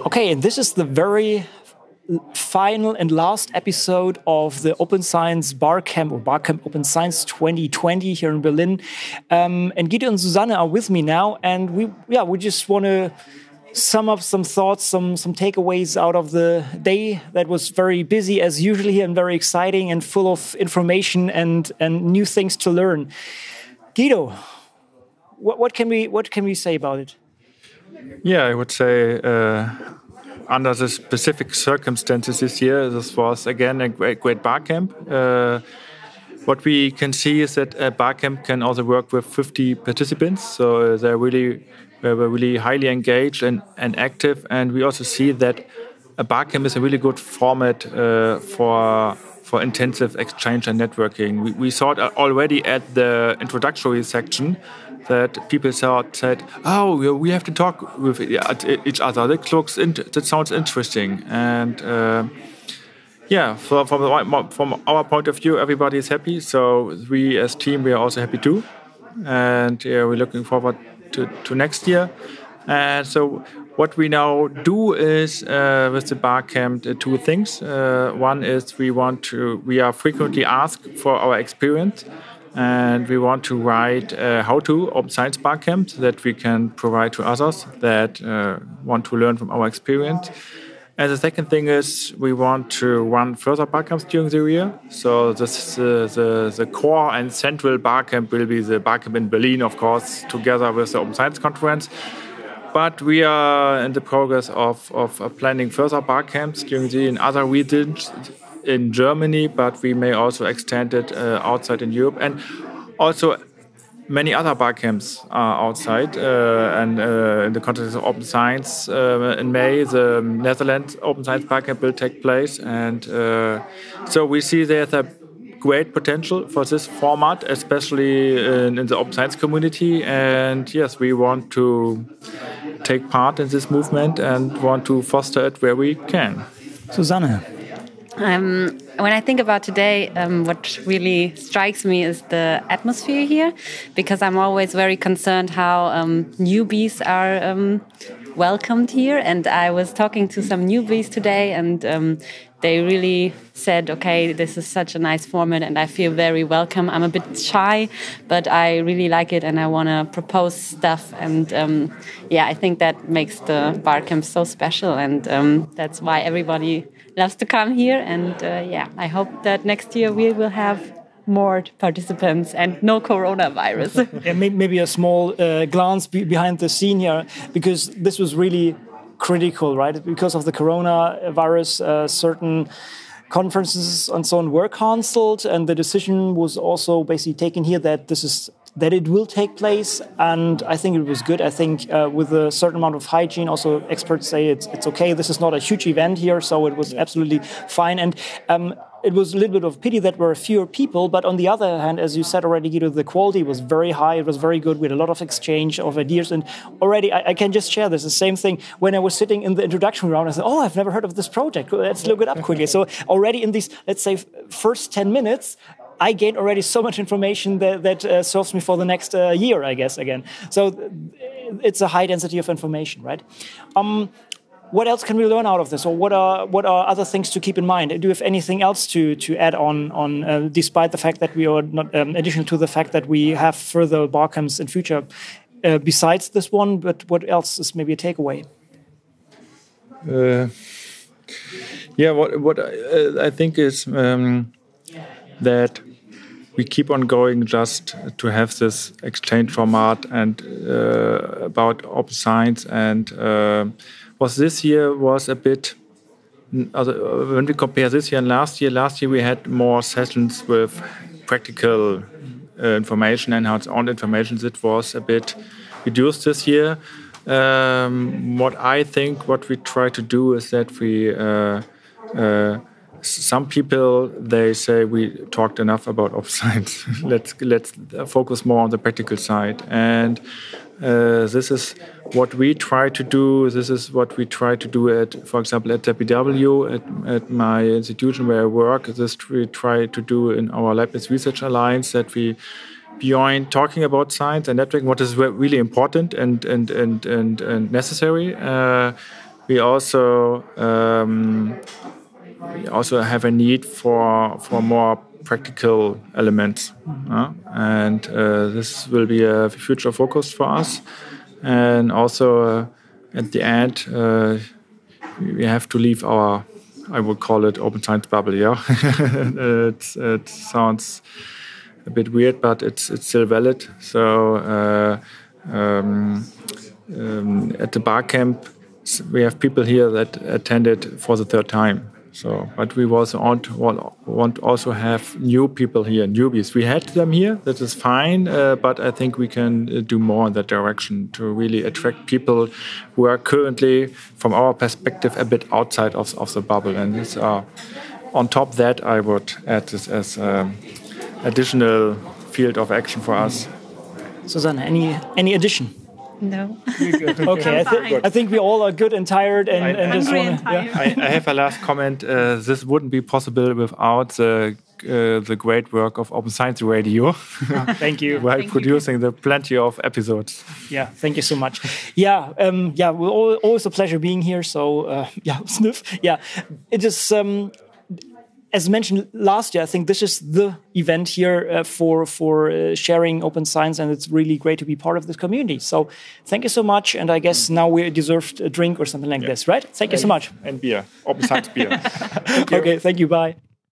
Okay, and this is the very final and last episode of the Open Science Barcamp or Barcamp Open Science 2020 here in Berlin. Um, and Guido and Susanne are with me now, and we yeah we just want to sum up some thoughts, some some takeaways out of the day that was very busy as usually and very exciting and full of information and and new things to learn. Guido, what, what can we what can we say about it? Yeah, I would say uh, under the specific circumstances this year, this was again a great, great bar camp. Uh, what we can see is that a bar camp can also work with 50 participants, so they're really where we're really highly engaged and, and active. And we also see that a barcamp is a really good format uh, for for intensive exchange and networking. We, we saw it already at the introductory section that people thought said, "Oh, we have to talk with each other. That looks that sounds interesting." And uh, yeah, from from our point of view, everybody is happy. So we as team we are also happy too, and yeah, we're looking forward to, to next year. Uh, so what we now do is uh, with the barcamp uh, two things. Uh, one is we want to we are frequently asked for our experience, and we want to write uh, how to open science barcamp that we can provide to others that uh, want to learn from our experience. And the second thing is we want to run further barcamps during the year. So this, uh, the, the core and central barcamp will be the barcamp in Berlin, of course, together with the Open Science Conference. But we are in the progress of, of planning further barcamps during the in other regions in Germany, but we may also extend it uh, outside in Europe. And also many other bar camps are outside, uh, and uh, in the context of open science, uh, in May the Netherlands Open Science Bar Camp will take place, and so we see there's a great potential for this format, especially in, in, the open science community. And yes, we want to take part in this movement and want to foster it where we can. Susanne. Um, when I think about today, um, what really strikes me is the atmosphere here, because I'm always very concerned how um, newbies are um, welcomed here. And I was talking to some newbies today, and um, they really said, okay, this is such a nice format and I feel very welcome. I'm a bit shy, but I really like it and I want to propose stuff. And um, yeah, I think that makes the Barcamp so special. And um, that's why everybody loves to come here. And uh, yeah, I hope that next year we will have more participants and no coronavirus. yeah, maybe a small uh, glance be behind the scene here, because this was really critical, right? Because of the coronavirus, uh, certain conferences and so on were cancelled, and the decision was also basically taken here that this is that it will take place, and I think it was good. I think uh, with a certain amount of hygiene, also experts say it's it's okay. This is not a huge event here, so it was absolutely fine. And um, it was a little bit of pity that were fewer people, but on the other hand, as you said already, Guido, the quality was very high. It was very good. We had a lot of exchange of ideas, and already I, I can just share this. The same thing when I was sitting in the introduction round, I said, "Oh, I've never heard of this project. Let's look it up quickly." So already in these, let's say, first ten minutes, I gained already so much information that, that uh, serves me for the next uh, year, I guess, again. So it's a high density of information, right? Um, what else can we learn out of this, or what are what are other things to keep in mind? Do you have anything else to to add on on uh, despite the fact that we are not um, additional to the fact that we have further barcamps in future uh, besides this one? But what else is maybe a takeaway? Uh, yeah, what what I, uh, I think is um, that we keep on going just to have this exchange format and uh, about open science and uh, was this year was a bit when we compare this year and last year last year we had more sessions with practical uh, information and hands-on information. That was a bit reduced this year. Um, what i think what we try to do is that we uh, uh, some people they say we talked enough about science. let's let's focus more on the practical side, and uh, this is what we try to do. This is what we try to do at, for example, at WW, at, at my institution where I work. This we try to do in our Leibniz Research Alliance that we beyond talking about science and networking, what is really important and and and and, and necessary. Uh, we also um, we also have a need for for more practical elements, uh, and uh, this will be a future focus for us. And also uh, at the end, uh, we have to leave our I would call it open science bubble. Yeah, it, it sounds a bit weird, but it's it's still valid. So uh, um, um, at the bar camp, we have people here that attended for the third time. So, but we also want want also have new people here, newbies. We had them here, that is fine, uh, but I think we can uh, do more in that direction to really attract people who are currently, from our perspective, a bit outside of, of the bubble. And these are, on top that, I would add this as um, additional field of action for us. Susanne, any any addition? No. okay, I, th I, think we all are good and tired and, I, and just Hungry want and to. tired. I, I have a last comment. Uh, this wouldn't be possible without the uh, the great work of Open Science Radio Thank you. while Thank you. producing the plenty of episodes. Yeah, thank you so much. Yeah, um, yeah, we're always a pleasure being here. So uh, yeah, sniff. Yeah, it is. Um, as mentioned last year, I think this is the event here uh, for for uh, sharing open science, and it's really great to be part of this community. So, thank you so much, and I guess now we deserved a drink or something like this, right? Thank you so much. And beer, Open Science beer. Okay, thank you. Bye.